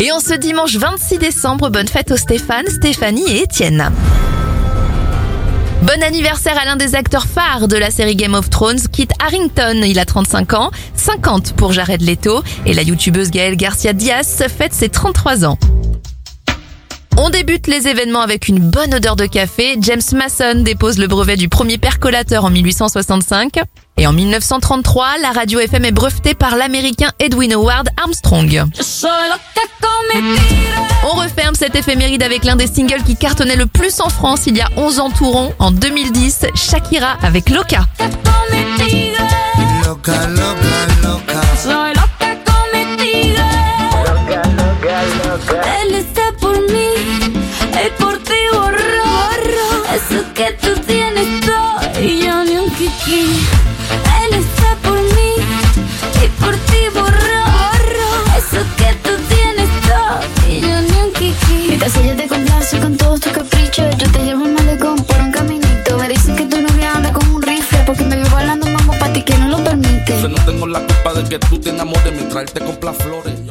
Et en ce dimanche 26 décembre, bonne fête aux Stéphane, Stéphanie et Étienne. Bon anniversaire à l'un des acteurs phares de la série Game of Thrones, Kit Harrington. Il a 35 ans, 50 pour Jared Leto. Et la youtubeuse Gaëlle Garcia Diaz fête ses 33 ans. On débute les événements avec une bonne odeur de café. James Mason dépose le brevet du premier percolateur en 1865. Et en 1933, la radio FM est brevetée par l'américain Edwin Howard Armstrong. On referme cette éphéméride avec l'un des singles qui cartonnait le plus en France il y a 11 ans tout rond. En 2010, Shakira avec Loca. Que tú tienes todo y yo ni un kiki. Él está complace con todos tus caprichos, yo te llevo al malecón por un caminito. Me dicen que tu novia anda con un rifle porque me vio bailando mambo pa' ti que no lo permite. Yo no tengo la culpa de que tú te enamores mientras él te compra flores.